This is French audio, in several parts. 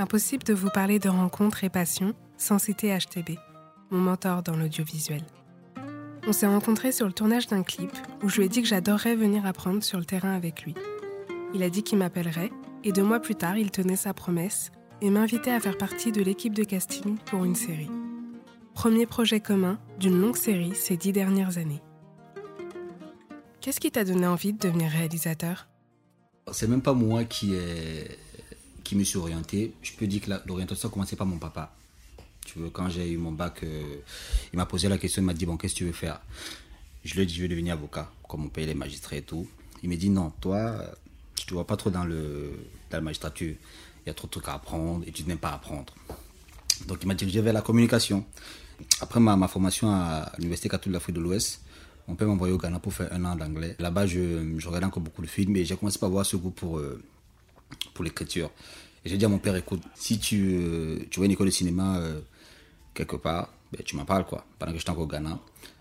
Impossible de vous parler de rencontres et passions sans citer HTB, mon mentor dans l'audiovisuel. On s'est rencontrés sur le tournage d'un clip où je lui ai dit que j'adorerais venir apprendre sur le terrain avec lui. Il a dit qu'il m'appellerait et deux mois plus tard, il tenait sa promesse et m'invitait à faire partie de l'équipe de casting pour une série. Premier projet commun d'une longue série ces dix dernières années. Qu'est-ce qui t'a donné envie de devenir réalisateur? C'est même pas moi qui, est, qui me suis orienté. Je peux dire que l'orientation a commencé par mon papa. Tu veux, quand j'ai eu mon bac, euh, il m'a posé la question, il m'a dit, bon, qu'est-ce que tu veux faire? Je lui ai dit, je veux devenir avocat, comme mon père est magistrat et tout. Il m'a dit, non, toi, je te vois pas trop dans, le, dans la magistrature. Il y a trop de trucs à apprendre et tu n'aimes pas apprendre. Donc il m'a dirigé vers la communication. Après ma, ma formation à l'Université catholique d'Afrique de l'Ouest, mon père m'a envoyé au Ghana pour faire un an d'anglais. Là-bas, je, je, regardais encore beaucoup de films et j'ai commencé par avoir ce goût pour, euh, pour l'écriture. Et j'ai dit à mon père, écoute, si tu, euh, tu vois une école de cinéma euh, quelque part, ben, tu m'en parles, quoi, pendant que j'étais encore au Ghana.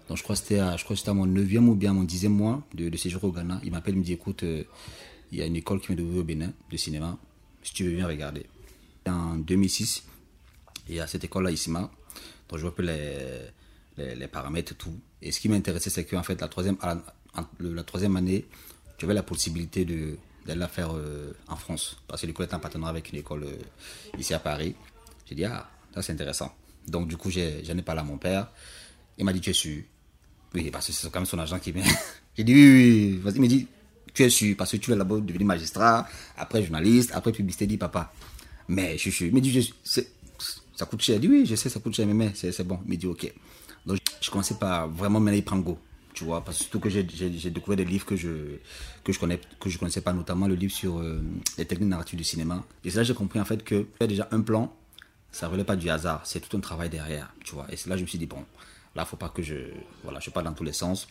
Donc je crois que c'était à, mon 9e ou bien mon 10e mois de, séjour au Ghana. Il m'appelle, il me dit, écoute, il y a une école qui m'est d'ouvrir au Bénin de cinéma, si tu veux bien regarder. En 2006, il y a cette école-là, ICIMA, dont je vois un peu les, les, paramètres et tout. Et ce qui m'intéressait, c'est qu'en fait, la troisième, la troisième année, j'avais la possibilité de, d'aller la faire euh, en France. Parce que l'école est en partenariat avec une école euh, ici à Paris. J'ai dit, ah, ça c'est intéressant. Donc du coup, j'en ai, parlé à mon père. Il m'a dit, tu es sûr? Oui, parce que c'est quand même son agent qui vient. J'ai dit, oui, oui, vas-y. Il m'a dit, tu es sûr, parce que tu es là-bas devenu magistrat, après journaliste, après publicité, dit papa. Mais je suis sûr. Il dit, ça coûte cher. Il dit, oui, je sais, ça coûte cher, mais, c'est bon. Il m'a dit, ok. Donc je commençais par vraiment mener prendre go tu vois, parce que surtout que j'ai découvert des livres que je que je connais que je connaissais pas, notamment le livre sur euh, les techniques narratives du cinéma. Et là j'ai compris en fait que déjà un plan, ça ne relève pas du hasard, c'est tout un travail derrière, tu vois. Et là je me suis dit bon, là faut pas que je voilà, je parle dans tous les sens.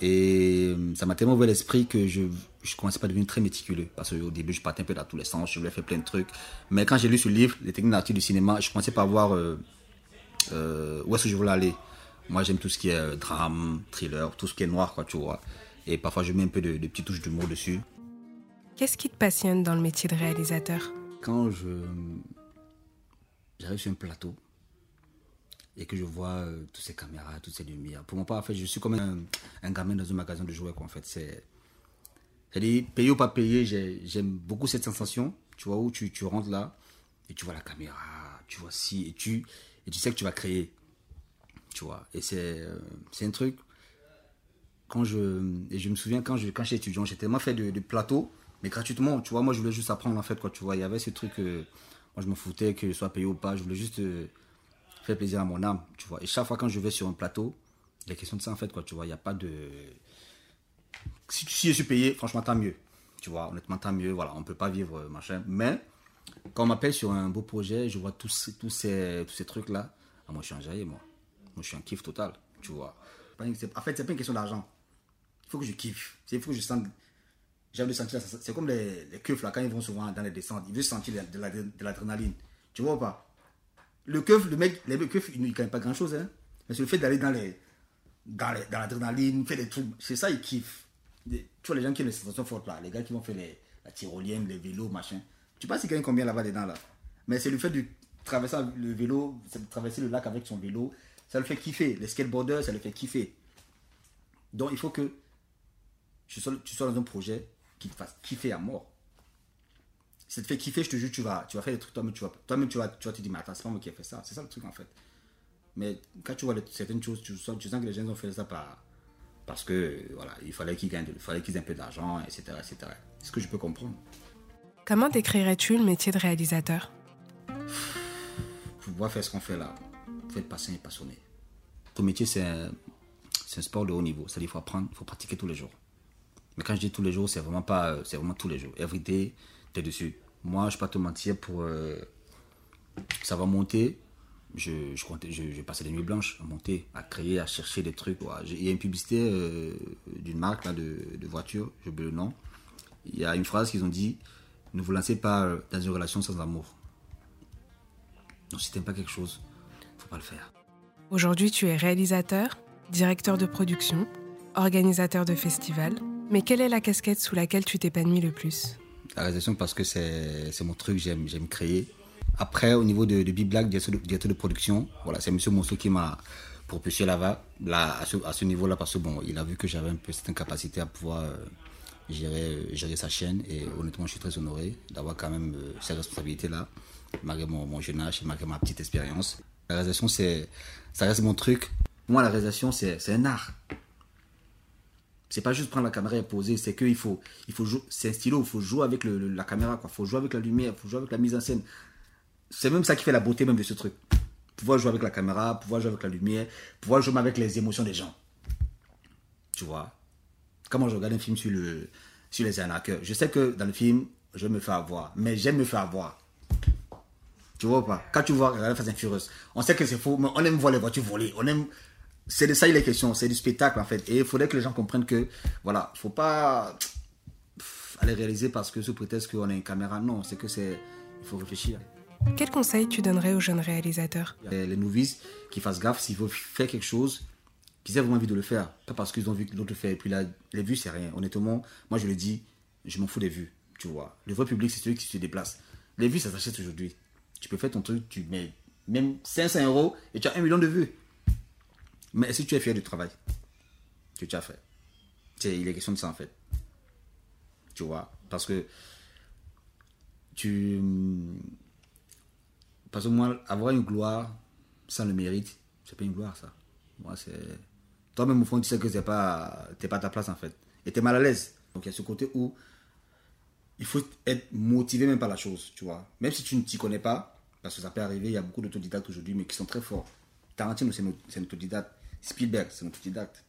Et euh, ça m'a tellement ouvert l'esprit que je, je commençais pas à devenir très méticuleux. Parce qu'au début, je partais un peu dans tous les sens, je voulais faire plein de trucs. Mais quand j'ai lu ce livre, Les techniques narratives du cinéma, je commençais pas à voir euh, où est-ce que je voulais aller. Moi, j'aime tout ce qui est drame, thriller, tout ce qui est noir, quoi, tu vois. Et parfois, je mets un peu de, de petites touches d'humour dessus. Qu'est-ce qui te passionne dans le métier de réalisateur? Quand je j'arrive sur un plateau, et que je vois euh, toutes ces caméras, toutes ces lumières. Pour mon part, en fait, je suis comme un, un gamin dans un magasin de jouets, quoi, en fait. C'est, c'est-à-dire, payer ou pas payer, j'aime beaucoup cette sensation, tu vois, où tu, tu rentres là, et tu vois la caméra, tu vois si, et tu, et tu sais que tu vas créer, tu vois. Et c'est, euh, c'est un truc, quand je, et je me souviens quand je, quand j'étais étudiant, j'ai tellement fait de, plateaux, mais gratuitement, tu vois, moi je voulais juste apprendre, en fait, quoi, tu vois. Il y avait ce truc, euh, moi je me foutais que je sois payé ou pas, je voulais juste faire plaisir à mon âme, tu vois. Et chaque fois quand je vais sur un plateau, il a question de ça en fait, quoi, tu vois. Il n'y a pas de. Si, je suis payé, franchement, tant mieux. Tu vois, honnêtement, tant mieux. Voilà, on ne peut pas vivre, euh, machin. Mais quand on m'appelle sur un beau projet, je vois tous, tous ces, ces trucs-là. Ah, moi, je suis un jaillet, moi. Je suis un kiff total, tu vois. En fait, c'est pas une question d'argent. Il faut que je kiffe. Il faut que je sente. J'aime le sentir. C'est comme les, les keufs, là, quand ils vont souvent dans les descentes. Ils veulent sentir de l'adrénaline. Tu vois pas? Le keuf, le mec, les keufs, ils ne gagnent pas grand chose. Hein. Mais c'est le fait d'aller dans les dans l'adrénaline, faire des trucs. C'est ça, ils kiffent. tu vois, les gens qui ont les sensations fortes là, les gars qui vont faire les, la tyrolienne, les vélos, machin. Tu sais pas s'ils gagnent combien là-bas dedans là? Mais c'est le fait de traverser le vélo, de traverser le lac avec son vélo, ça le fait kiffer. Les skateboarders, ça le fait kiffer. Donc il faut que tu sois, tu sois dans un projet qui te fasse kiffer à mort ça te fait kiffer, je te jure, tu vas, tu vas faire des trucs toi-même, tu vas, toi-même, tu vas, tu vas te dire, mais attends, c'est pas moi qui ai fait ça. C'est ça le truc, en fait. Mais quand tu vois certaines choses, tu sens, tu sens que les gens ont fait ça par, parce que, voilà, il fallait qu'ils gagnent, il fallait qu'ils aient un peu d'argent, etc., etc. C'est ce que je peux comprendre. Comment décrirais-tu le métier de réalisateur? Pouvoir faire ce qu'on fait là, faut être patient et passionné. Ton métier, c'est un, un, sport de haut niveau. C'est-à-dire qu'il faut apprendre, il faut pratiquer tous les jours. Mais quand je dis tous les jours, c'est vraiment pas, c'est vraiment tous les jours. Every day, t'es dessus. Moi, je vais pas te mentir, pour, euh, ça va monter. Je, je, je, passais des nuits blanches à monter, à créer, à chercher des trucs. Il y a une publicité euh, d'une marque de, de voiture, je oublié le nom. Il y a une phrase qu'ils ont dit Ne vous lancez pas euh, dans une relation sans amour. Donc, si tu pas quelque chose, pas le faire. Aujourd'hui, tu es réalisateur, directeur de production, organisateur de festival. Mais quelle est la casquette sous laquelle tu t'épanouis le plus? La réalisation parce que c'est mon truc, j'aime créer. Après, au niveau de, de Big Black, directeur de, production, voilà, c'est Monsieur Monceau qui m'a propulsé là-bas, là, à ce, niveau-là, parce que bon, il a vu que j'avais un peu cette capacité à pouvoir euh, gérer, gérer sa chaîne. Et honnêtement, je suis très honoré d'avoir quand même euh, ces responsabilités-là, malgré mon, mon, jeune âge et malgré ma petite expérience. La réalisation, c'est, ça reste mon truc. Moi, la réalisation, c'est, c'est un art. C'est pas juste prendre la caméra et poser, c'est qu'il il faut c'est un stylo, il faut jouer avec la caméra, quoi. faut jouer avec la lumière, il faut jouer avec la mise en scène. C'est même ça qui fait la beauté même de ce truc. Pouvoir jouer avec la caméra, pouvoir jouer avec la lumière, pouvoir jouer avec les émotions des gens. Tu vois? Comment je regarde un film sur les arnaqueurs, je sais que dans le film, je me fais avoir, mais j'aime me faire avoir. Tu vois pas? Quand tu vois la Fast Furious, on sait que c'est faux, mais on aime voir les voitures voler, on aime c'est de ça il est question, c'est du spectacle en fait. Et il faudrait que les gens comprennent que, voilà, faut pas aller réaliser parce que sous prétexte qu'on a une caméra. Non, c'est que c'est, il faut réfléchir. Quel conseil tu donnerais aux jeunes réalisateurs? Les novices qui fassent gaffe s'ils veulent faire quelque chose, qu'ils aient vraiment envie de le faire. Pas parce qu'ils ont vu que l'autre le fait. Et puis là, les vues, c'est rien. Honnêtement, moi je le dis, je m'en fous des vues. Tu vois. Le vrai public, c'est celui qui se déplace. Les vues, ça s'achète aujourd'hui. Peux faire ton truc, tu mets même 500 euros et tu as un million de vues. Mais si tu es fier du travail que tu as fait? Il est question de ça en fait. Tu vois? Parce que tu. Parce que moi, avoir une gloire sans le mérite, c'est pas une gloire ça. Moi, c'est. Toi-même, au fond, tu sais que c'est pas, t'es pas ta place en fait. Et t'es mal à l'aise. Donc il y a ce côté où il faut être motivé même par la chose, tu vois. Même si tu ne t'y connais pas, parce que ça peut arriver, il y a beaucoup d'autodidactes aujourd'hui, mais qui sont très forts. Tarantino, c'est un autodidacte. Spielberg, c'est un autodidacte.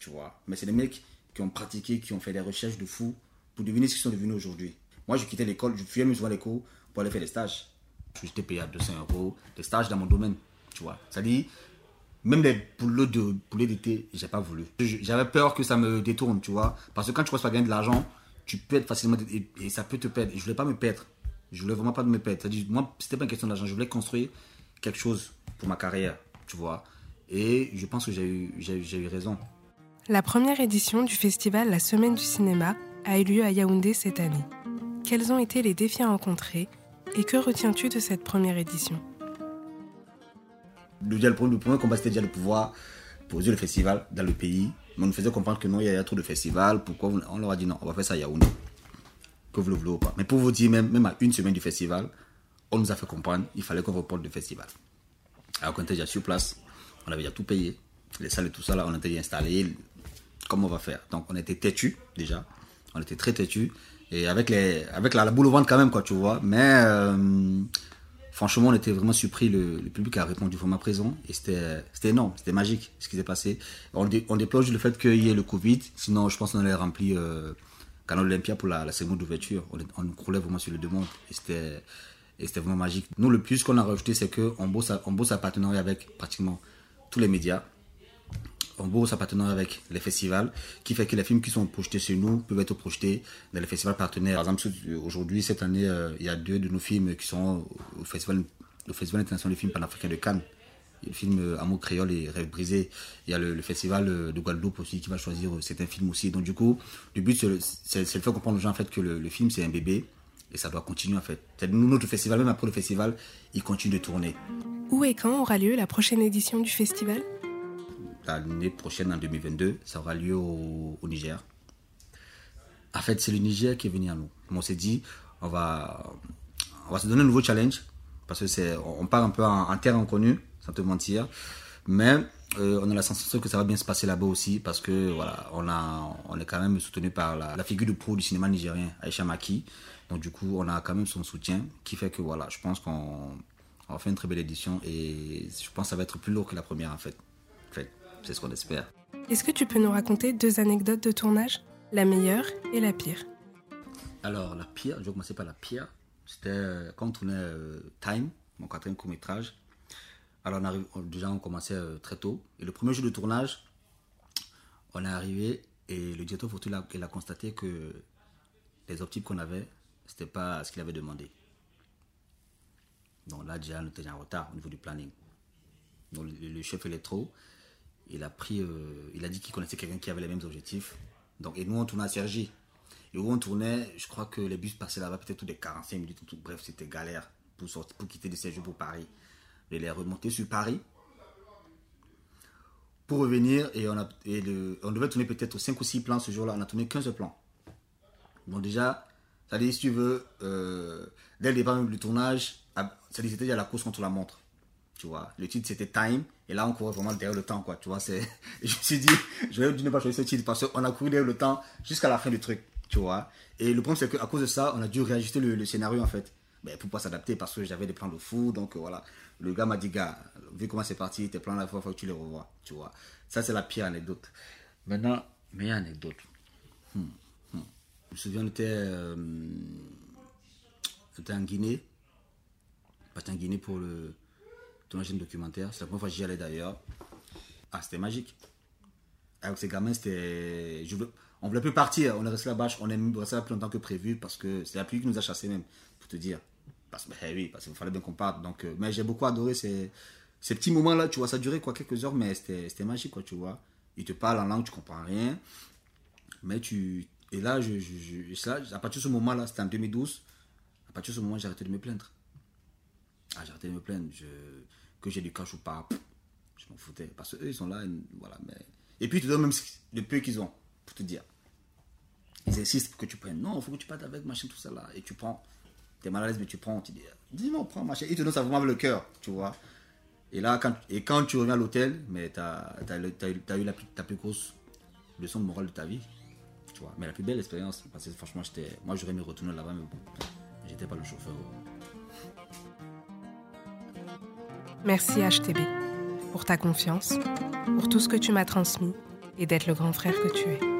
Tu vois. Mais c'est des mecs qui ont pratiqué, qui ont fait des recherches de fou pour devenir ce qu'ils sont devenus aujourd'hui. Moi, je quittais l'école, je fuyais souvent les cours pour aller faire des stages. J'étais payé à 200 euros, des stages dans mon domaine. Tu vois. C'est-à-dire, même les poules de poulet d'été, pas voulu. J'avais peur que ça me détourne, tu vois. Parce que quand tu commences à gagner de l'argent, tu perds facilement et, ça peut te perdre. Et je voulais pas me perdre. Je voulais vraiment pas me perdre. C'est-à-dire, moi, c'était pas une question d'argent. Je voulais construire quelque chose pour ma carrière, tu vois. Et je pense que j'ai eu, j'ai, eu raison. La première édition du festival La Semaine du cinéma a eu lieu à Yaoundé cette année. Quels ont été les défis à rencontrer et que retiens-tu de cette première édition? Le, premier, combat, c'était déjà de pouvoir poser le festival dans le pays. Mais on nous faisait comprendre que non, il y a trop de festivals. Pourquoi On leur a dit non, on va faire ça à Yaoundé. Vous le voulez ou pas. Mais pour vous dire, même, même à une semaine du festival, on nous a fait comprendre qu'il fallait qu'on reporte le festival. Alors qu'on était déjà sur place, on avait déjà tout payé. Les salles et tout ça, là, on était déjà installés. Comment on va faire? Donc, on était têtu déjà. On était très têtu. Et avec, les, avec la, boule au ventre quand même, quoi, tu vois. Mais euh, franchement, on était vraiment surpris. Le, public a répondu vraiment présent. Et c'était énorme. C'était magique ce qui s'est passé. On, on déplore juste le fait qu'il y ait le Covid. Sinon, je pense qu'on allait remplir euh, Canal Olympia pour la, la seconde ouverture. On, on croulait vraiment sur le demande. Et c'était et c'était vraiment magique. Nous, le plus qu'on a rajouté, c'est qu'on bosse, on bosse à partenariat avec pratiquement tous les médias. On bosse à partenariat avec les festivals, qui fait que les films qui sont projetés chez nous peuvent être projetés dans les festivals partenaires. Par exemple, aujourd'hui, cette année, euh, il y a deux de nos films qui sont au Festival, au festival international du film panafricain de Cannes. Il y a le film euh, Amour créole et Rêve brisé. Il y a le, festival euh, de Guadeloupe aussi qui va choisir certains films aussi. Donc du coup, le but, c'est de faire comprendre aux gens en fait, que le, le film, c'est un bébé et ça doit continuer en fait. Nous, notre festival, même après le festival, il continue de tourner. Où et quand aura lieu la prochaine édition du festival? L'année prochaine, en 2022, ça aura lieu au, Niger. En fait, c'est le Niger qui est venu à nous. On s'est dit, on va, on va se donner un nouveau challenge parce que c'est, on part un peu en, terre inconnue, sans te mentir. Mais euh, on a la sensation que ça va bien se passer là-bas aussi parce que voilà, on, a, on est quand même soutenu par la, figure de pro du cinéma nigérien, Aisha Maki. Donc du coup, on a quand même son soutien qui fait que voilà, je pense qu'on on va faire une très belle édition et je pense que ça va être plus lourd que la première en fait. En fait c'est ce qu'on espère. Est-ce que tu peux nous raconter deux anecdotes de tournage? La meilleure et la pire Alors, la pire, je vais commencer par la pire. C'était euh, quand on tournait euh, Time, mon quatrième court-métrage. Alors, déjà, on commençait euh, très tôt. Et le premier jour de tournage, on est arrivé et le directeur photo il a constaté que les optiques qu'on avait, c'était pas ce qu'il avait demandé. Donc là, déjà, on était en retard au niveau du planning. Donc le, chef électro, il a pris, euh, il a dit qu'il connaissait quelqu'un qui avait les mêmes objectifs. Donc, et nous, on tournait à Sergi. Et où on tournait, je crois que les bus passaient là-bas peut-être tous les 45 minutes. Bref, c'était galère. pour, sortir, pour quitter le séjour pour Paris. Je l'ai remonté sur Paris pour revenir et on, devait tourner peut-être 5 ou 6 plans ce jour-là. On a tourné 15 plans. Donc déjà, ça dit, si tu veux, euh, dès le départ du tournage, ah, ça dit, c'était déjà la course contre la montre. Tu vois, le titre c'était Time, et là on courait vraiment derrière le temps, quoi. Tu vois. Je me suis dit, je vais ne pas choisir ce titre parce qu'on a couru derrière le temps jusqu'à la fin du truc, tu vois. Et le problème c'est qu'à cause de ça, on a dû réajuster le, scénario en fait. Mais pour pas s'adapter parce que j'avais des plans de fou, donc euh, voilà. Le gars m'a dit, gars, vu comment c'est parti, tes plans la fois, il faut que tu les revois, tu vois. Ça c'est la pire anecdote. Maintenant, meilleure anecdote. Hmm, hmm. Je me souviens, on était, euh, en Guinée. Pas en Guinée pour le tournage d'un documentaire. C'est la première fois que j'y allais d'ailleurs. Ah, c'était magique. Avec ces gamins, c'était. Je veux... On voulait plus partir. On est resté là-bas. On est resté là plus longtemps que prévu parce que c'est la pluie qui nous a chassés, même, pour te dire. Parce ben oui, parce qu'il fallait bien qu'on parte. Donc, euh, mais j'ai beaucoup adoré ces, ces petits moments-là. Tu vois, ça durait quoi, quelques heures, mais c'était magique, quoi, tu vois. Ils te parlent en langue, tu comprends rien. Mais tu. Et là, je, je, à partir de ce moment-là, c'était en 2012. À partir de ce moment, j'ai arrêté de me plaindre. Ah, j'ai arrêté de me plaindre. Que j'ai du cash ou pas, je m'en foutais. Parce qu'eux, ils sont là, voilà. Mais... Et puis, ils te donnent même le peu qu'ils ont, pour te dire. Ils insistent pour que tu prennes. Non, il faut que tu partes avec, machin, tout ça là. Et tu prends. T'es mal à l'aise, mais tu prends. Tu dis, dis-moi, prends, machin. Ils te donnent ça vraiment avec le cœur, tu vois. Et là, quand, et quand tu reviens à l'hôtel, mais tu as, eu la, ta plus grosse leçon de morale de ta vie. Tu vois. Mais la plus belle expérience, parce que franchement, moi, j'aurais aimé retourner là-bas, mais bon, j'étais pas le chauffeur. Merci HTB pour ta confiance, pour tout ce que tu m'as transmis et d'être le grand frère que tu es.